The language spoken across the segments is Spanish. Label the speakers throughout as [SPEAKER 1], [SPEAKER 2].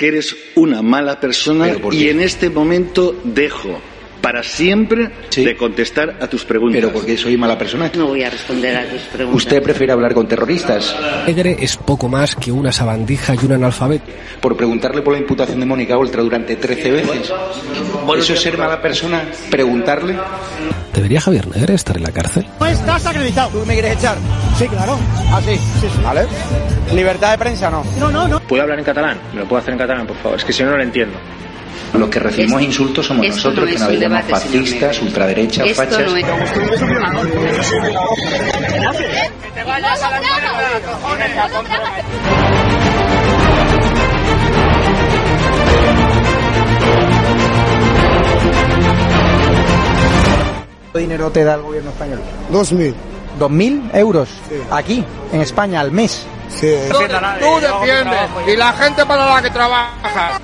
[SPEAKER 1] que eres una mala persona
[SPEAKER 2] ¿Pero por
[SPEAKER 1] y en este momento dejo para siempre
[SPEAKER 2] Sí.
[SPEAKER 1] de contestar a tus preguntas.
[SPEAKER 2] Pero porque soy mala persona.
[SPEAKER 3] No voy a responder a tus preguntas.
[SPEAKER 2] ¿Usted prefiere hablar con terroristas?
[SPEAKER 4] Negre es poco más que una sabandija y un analfabeto.
[SPEAKER 2] Por preguntarle por la imputación de Mónica Oltra durante 13 veces. ¿Eso es ser mala persona? ¿Preguntarle?
[SPEAKER 4] ¿Debería Javier Negre estar en la cárcel?
[SPEAKER 5] No estás acreditado. ¿Tú me quieres echar? Sí, claro. ¿Ah, sí? Sí, sí. ¿Vale? ¿Libertad de prensa no? No, no, no.
[SPEAKER 6] ¿Puedo hablar en catalán? ¿Me lo puedo hacer en catalán, por favor? Es que si no, no lo entiendo.
[SPEAKER 2] Los que recibimos
[SPEAKER 3] Esto-
[SPEAKER 2] insultos somos nosotros,
[SPEAKER 3] no
[SPEAKER 2] que nos llamamos fascistas, ultraderechas,
[SPEAKER 3] Esto
[SPEAKER 2] fachas.
[SPEAKER 3] no es...
[SPEAKER 5] ¿Cuánto dinero te da el gobierno español?
[SPEAKER 7] Dos mil.
[SPEAKER 5] ¿Dos mil euros? Aquí, en España, al mes.
[SPEAKER 7] Sí.
[SPEAKER 5] Tú defiendes. Y la gente para la que trabaja.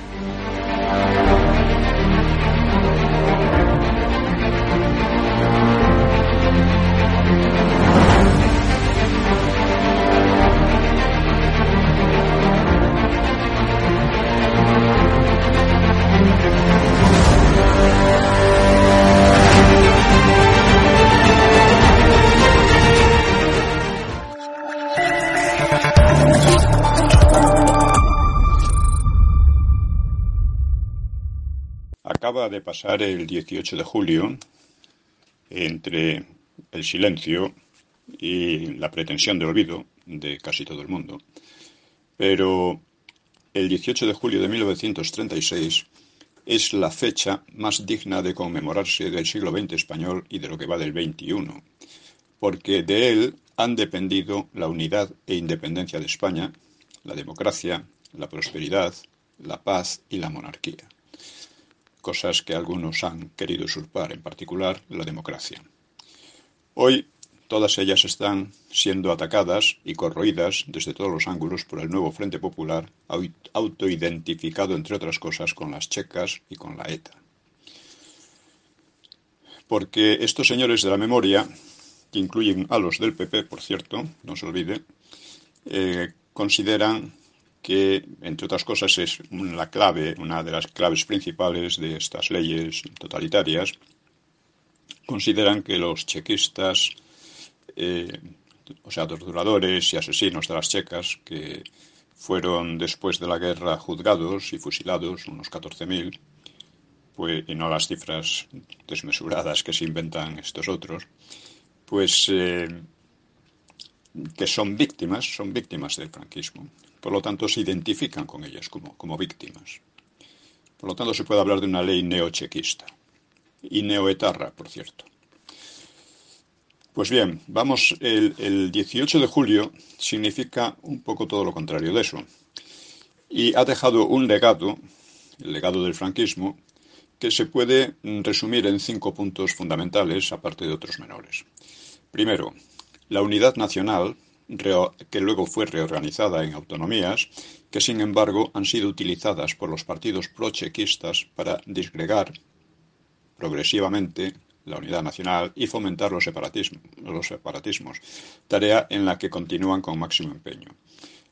[SPEAKER 8] Acaba de pasar el 18 de julio entre el silencio y la pretensión de olvido de casi todo el mundo. Pero el 18 de julio de 1936 es la fecha más digna de conmemorarse del siglo XX español y de lo que va del XXI, porque de él han dependido la unidad e independencia de España, la democracia, la prosperidad, la paz y la monarquía cosas que algunos han querido usurpar, en particular la democracia. Hoy todas ellas están siendo atacadas y corroídas desde todos los ángulos por el nuevo Frente Popular, au- autoidentificado, entre otras cosas, con las checas y con la ETA. Porque estos señores de la memoria, que incluyen a los del PP, por cierto, no se olvide, eh, consideran que, entre otras cosas, es la clave, una de las claves principales de estas leyes totalitarias, consideran que los chequistas, eh, o sea, torturadores y asesinos de las checas, que fueron después de la guerra juzgados y fusilados, unos 14.000, pues, y no las cifras desmesuradas que se inventan estos otros, pues eh, que son víctimas, son víctimas del franquismo. Por lo tanto, se identifican con ellas como, como víctimas. Por lo tanto, se puede hablar de una ley neochequista. Y neoetarra, por cierto. Pues bien, vamos, el, el 18 de julio significa un poco todo lo contrario de eso. Y ha dejado un legado, el legado del franquismo, que se puede resumir en cinco puntos fundamentales, aparte de otros menores. Primero, la unidad nacional, que luego fue reorganizada en autonomías, que sin embargo han sido utilizadas por los partidos prochequistas para disgregar progresivamente la unidad nacional y fomentar los, los separatismos, tarea en la que continúan con máximo empeño.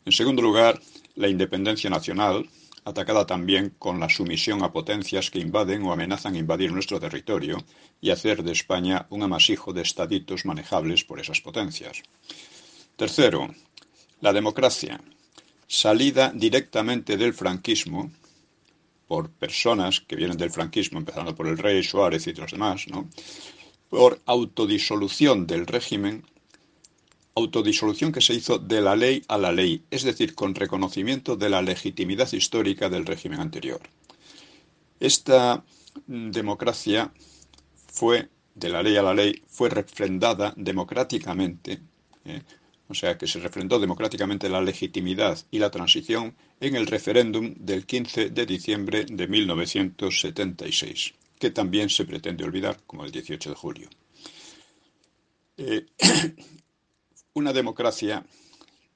[SPEAKER 8] En segundo lugar, la independencia nacional, atacada también con la sumisión a potencias que invaden o amenazan invadir nuestro territorio y hacer de España un amasijo de estaditos manejables por esas potencias. Tercero, la democracia, salida directamente del franquismo por personas que vienen del franquismo, empezando por el rey Suárez y los demás, por autodisolución del régimen, autodisolución que se hizo de la ley a la ley, es decir, con reconocimiento de la legitimidad histórica del régimen anterior. Esta mm, democracia fue, de la ley a la ley, fue refrendada democráticamente, ¿eh? O sea que se refrendó democráticamente la legitimidad y la transición en el referéndum del 15 de diciembre de 1976, que también se pretende olvidar como el 18 de julio. Eh, una democracia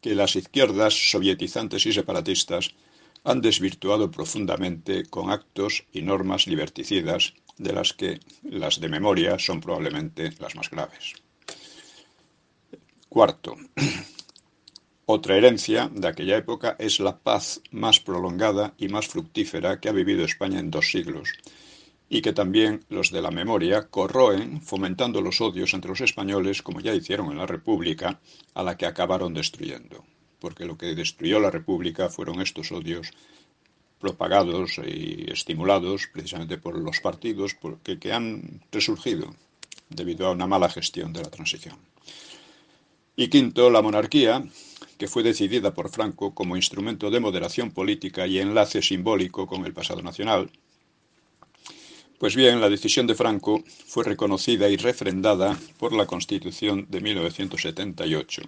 [SPEAKER 8] que las izquierdas sovietizantes y separatistas han desvirtuado profundamente con actos y normas liberticidas, de las que las de memoria son probablemente las más graves. Cuarto, Otra herencia de aquella época es la paz más prolongada y más fructífera que ha vivido España en dos siglos, y que también los de la memoria corroen fomentando los odios entre los españoles como ya hicieron en la República, a la que acabaron destruyendo, porque lo que destruyó la República fueron estos odios propagados y estimulados precisamente por los partidos que, han resurgido debido a una mala gestión de la transición. Y quinto, la monarquía, que fue decidida por Franco como instrumento de moderación política y enlace simbólico con el pasado nacional. Pues bien, la decisión de Franco fue reconocida y refrendada por la Constitución de 1978,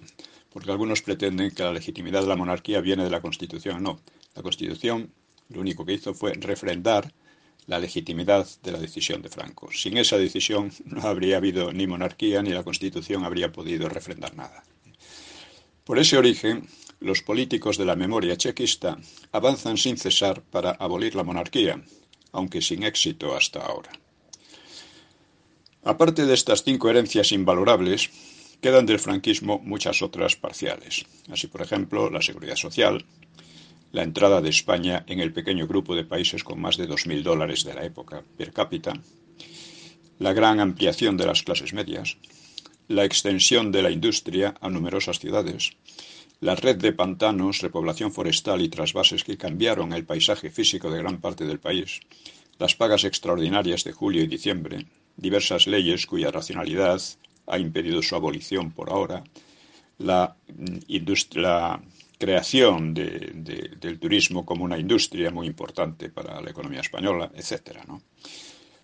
[SPEAKER 8] porque algunos pretenden que la legitimidad de la monarquía viene de la Constitución. No, la Constitución lo único que hizo fue refrendar la legitimidad de la decisión de Franco. Sin esa decisión no habría habido ni monarquía ni la Constitución habría podido refrendar nada. Por ese origen, los políticos de la memoria chequista avanzan sin cesar para abolir la monarquía, aunque sin éxito hasta ahora. Aparte de estas cinco herencias invalorables, quedan del franquismo muchas otras parciales. Así, por ejemplo, la seguridad social, la entrada de España en el pequeño grupo de países con más de 2.000 dólares de la época per cápita, la gran ampliación de las clases medias, la extensión de la industria a numerosas ciudades, la red de pantanos, repoblación forestal y trasvases que cambiaron el paisaje físico de gran parte del país, las pagas extraordinarias de julio y diciembre, diversas leyes cuya racionalidad ha impedido su abolición por ahora, la, industria, creación del turismo como una industria muy importante para la economía española, etc.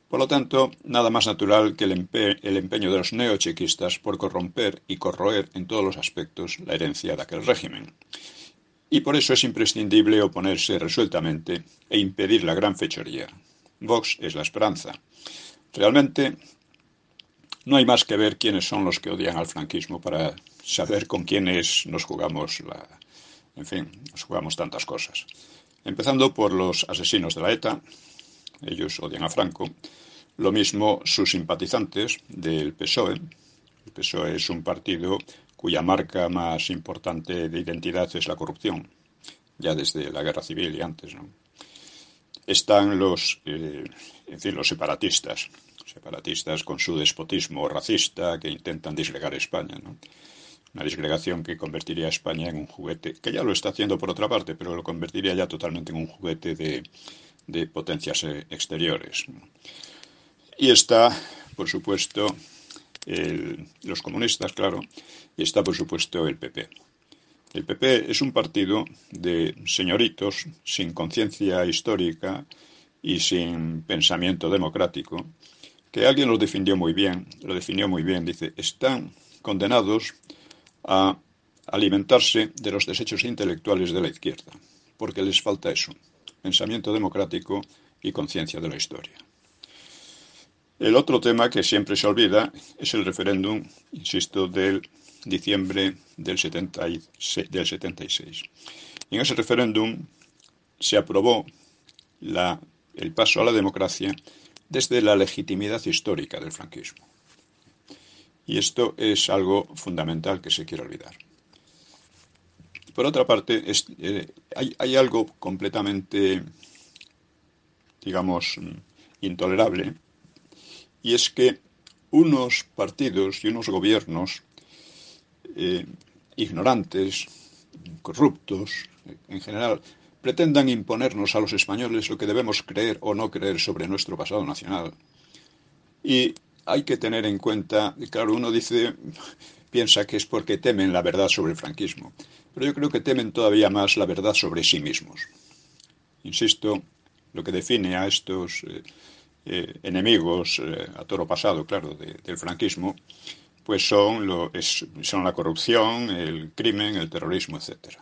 [SPEAKER 8] Por lo tanto, nada más natural que el, empeño de los neochequistas por corromper y corroer en todos los aspectos la herencia de aquel régimen. Y por eso es imprescindible oponerse resueltamente e impedir la gran fechoría. Vox es la esperanza. Realmente no hay más que ver quiénes son los que odian al franquismo para saber con quiénes nos jugamos la, en fin, jugamos tantas cosas. Empezando por los asesinos de la ETA, ellos odian a Franco, lo mismo sus simpatizantes del PSOE. El PSOE es un partido cuya marca más importante de identidad es la corrupción, ya desde la guerra civil y antes. Están los, eh, en fin, los separatistas, separatistas con su despotismo racista que intentan disgregar España. ¿no? Una disgregación que convertiría a España en un juguete, que ya lo está haciendo por otra parte, pero lo convertiría ya totalmente en un juguete de, potencias eh, exteriores. Y está, por supuesto, los comunistas, claro, y está, por supuesto, el PP. El PP es un partido de señoritos sin conciencia histórica y sin pensamiento democrático, que alguien lo definió muy bien, lo definió muy bien, dice, están condenados a alimentarse de los desechos intelectuales de la izquierda, porque les falta eso, pensamiento democrático y conciencia de la historia. El otro tema que siempre se olvida es el referéndum, insisto, del diciembre del, 76, del 76. Y en ese referéndum se aprobó el paso a la democracia desde la legitimidad histórica del franquismo. Y esto es algo fundamental que se quiere olvidar. Por otra parte, eh, hay, algo completamente, digamos, intolerable, y es que unos partidos y unos gobiernos eh, ignorantes, corruptos, en general, pretendan imponernos a los españoles lo que debemos creer o no creer sobre nuestro pasado nacional. Y hay que tener en cuenta, claro, uno dice, piensa que es porque temen la verdad sobre el franquismo, pero yo creo que temen todavía más la verdad sobre sí mismos. Insisto, lo que define a estos eh, eh, enemigos eh, a toro pasado, claro, del franquismo, pues son, lo, son la corrupción, el crimen, el terrorismo, etc.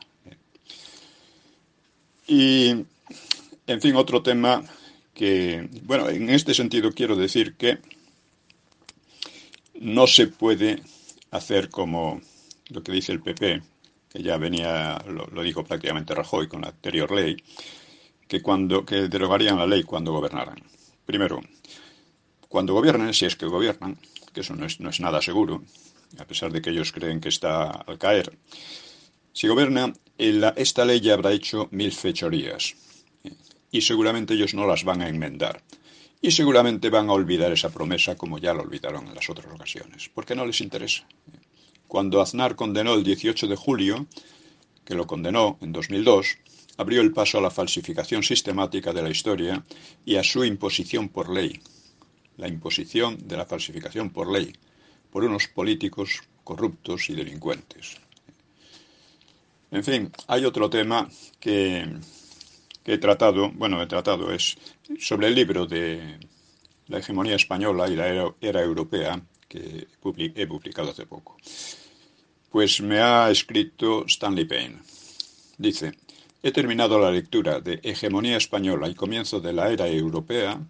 [SPEAKER 8] Y, en fin, otro tema que, bueno, en este sentido quiero decir que no se puede hacer como lo que dice el PP, que ya venía, lo, dijo prácticamente Rajoy con la anterior ley, que, cuando, que derogarían la ley cuando gobernaran. Primero, cuando gobiernen, si es que gobiernan, que eso no es, no es nada seguro, a pesar de que ellos creen que está al caer, Si gobierna, esta ley ya habrá hecho mil fechorías y seguramente ellos no las van a enmendar. Y seguramente van a olvidar esa promesa como ya la olvidaron en las otras ocasiones, porque no les interesa. Cuando Aznar condenó el 18 de julio, que lo condenó en 2002, abrió el paso a la falsificación sistemática de la historia y a su imposición por ley. La imposición de la falsificación por ley por unos políticos corruptos y delincuentes. En fin, hay otro tema que, he tratado, bueno, he tratado, es sobre el libro de la hegemonía española y la era, europea que he publicado hace poco. Pues me ha escrito Stanley Payne. Dice, he terminado la lectura de Hegemonía Española y comienzo de la era europea,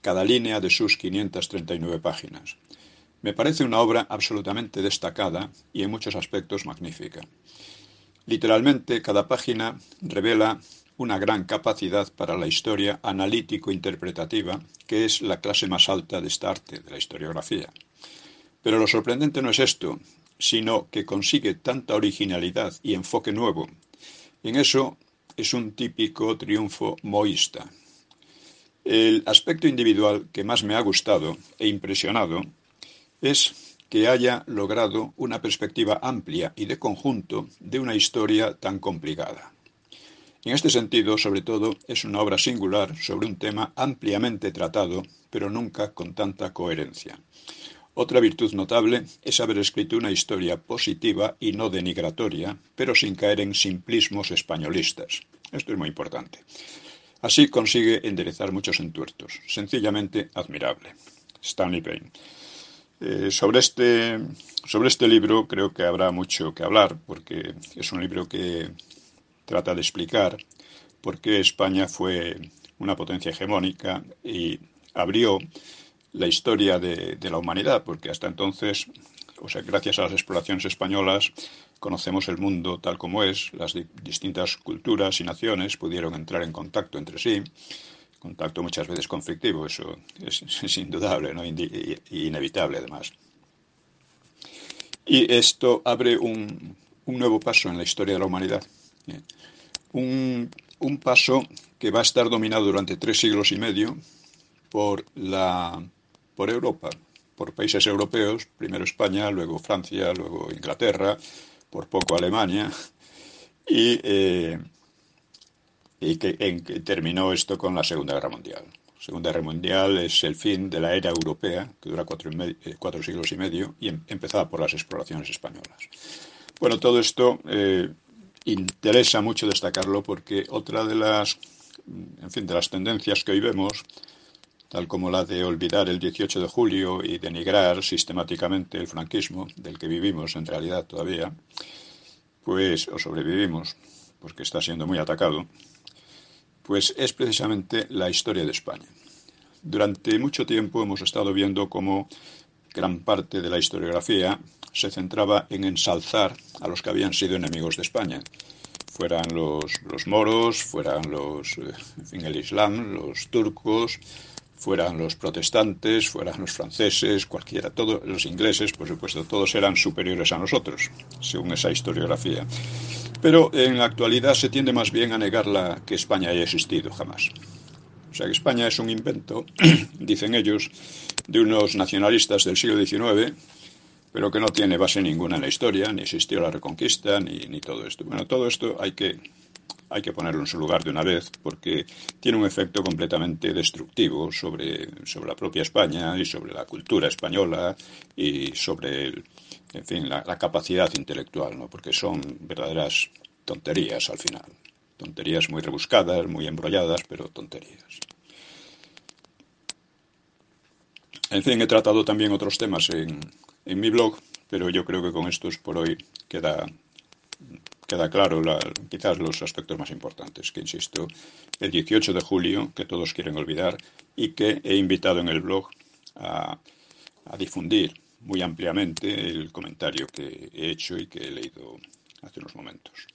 [SPEAKER 8] cada línea de sus 539 páginas. Me parece una obra absolutamente destacada y en muchos aspectos magnífica. Literalmente, cada página revela una gran capacidad para la historia analítico-interpretativa, que es la clase más alta de esta arte, de la historiografía. Pero lo sorprendente no es esto, sino que consigue tanta originalidad y enfoque nuevo. En eso es un típico triunfo moísta. El aspecto individual que más me ha gustado e impresionado es que haya logrado una perspectiva amplia y de conjunto de una historia tan complicada. En este sentido, sobre todo, es una obra singular sobre un tema ampliamente tratado, pero nunca con tanta coherencia. Otra virtud notable es haber escrito una historia positiva y no denigratoria, pero sin caer en simplismos españolistas. Esto es muy importante. Así consigue enderezar muchos entuertos. Sencillamente admirable. Stanley Payne. Eh, sobre, este, sobre este libro creo que habrá mucho que hablar, porque es un libro que trata de explicar por qué España fue una potencia hegemónica y abrió la historia de, la humanidad, porque hasta entonces, o sea, gracias a las exploraciones españolas, conocemos el mundo tal como es, las distintas culturas y naciones pudieron entrar en contacto entre sí, contacto muchas veces conflictivo, eso es, indudable, ¿no? inevitable además. Y esto abre un, nuevo paso en la historia de la humanidad. Un, un, paso que va a estar dominado durante tres siglos y medio por, la, por Europa, por países europeos, primero España, luego Francia, luego Inglaterra, por poco Alemania, y eh, y que, terminó esto con la Segunda Guerra Mundial. Segunda Guerra Mundial es el fin de la era europea, que dura cuatro, eh, cuatro siglos y medio, y em, empezaba por las exploraciones españolas. Bueno, todo esto eh, interesa mucho destacarlo porque otra de las, en fin, de las tendencias que hoy vemos, tal como la de olvidar el 18 de julio y denigrar sistemáticamente el franquismo, del que vivimos en realidad todavía, pues, o sobrevivimos, porque está siendo muy atacado, pues es precisamente la historia de España. Durante mucho tiempo hemos estado viendo cómo gran parte de la historiografía se centraba en ensalzar a los que habían sido enemigos de España, fueran los, moros, fueran los, eh, en el Islam, los turcos, fueran los protestantes, fueran los franceses, cualquiera, todos los ingleses, por supuesto, todos eran superiores a nosotros, según esa historiografía. Pero en la actualidad se tiende más bien a negar la, que España haya existido jamás. O sea que España es un invento, dicen ellos, de unos nacionalistas del siglo XIX, pero que no tiene base ninguna en la historia, ni existió la Reconquista, ni, todo esto. Bueno, todo esto hay que hay que ponerlo en su lugar de una vez porque tiene un efecto completamente destructivo sobre, sobre la propia España y sobre la cultura española y sobre en fin, la, capacidad intelectual, ¿no? porque son verdaderas tonterías al final. Tonterías muy rebuscadas, muy embrolladas, pero tonterías. En fin, he tratado también otros temas en, en mi blog, pero yo creo que con estos por hoy queda queda claro quizás los aspectos más importantes, que insisto, el 18 de julio, que todos quieren olvidar, y que he invitado en el blog a, a difundir muy ampliamente el comentario que he hecho y que he leído hace unos momentos.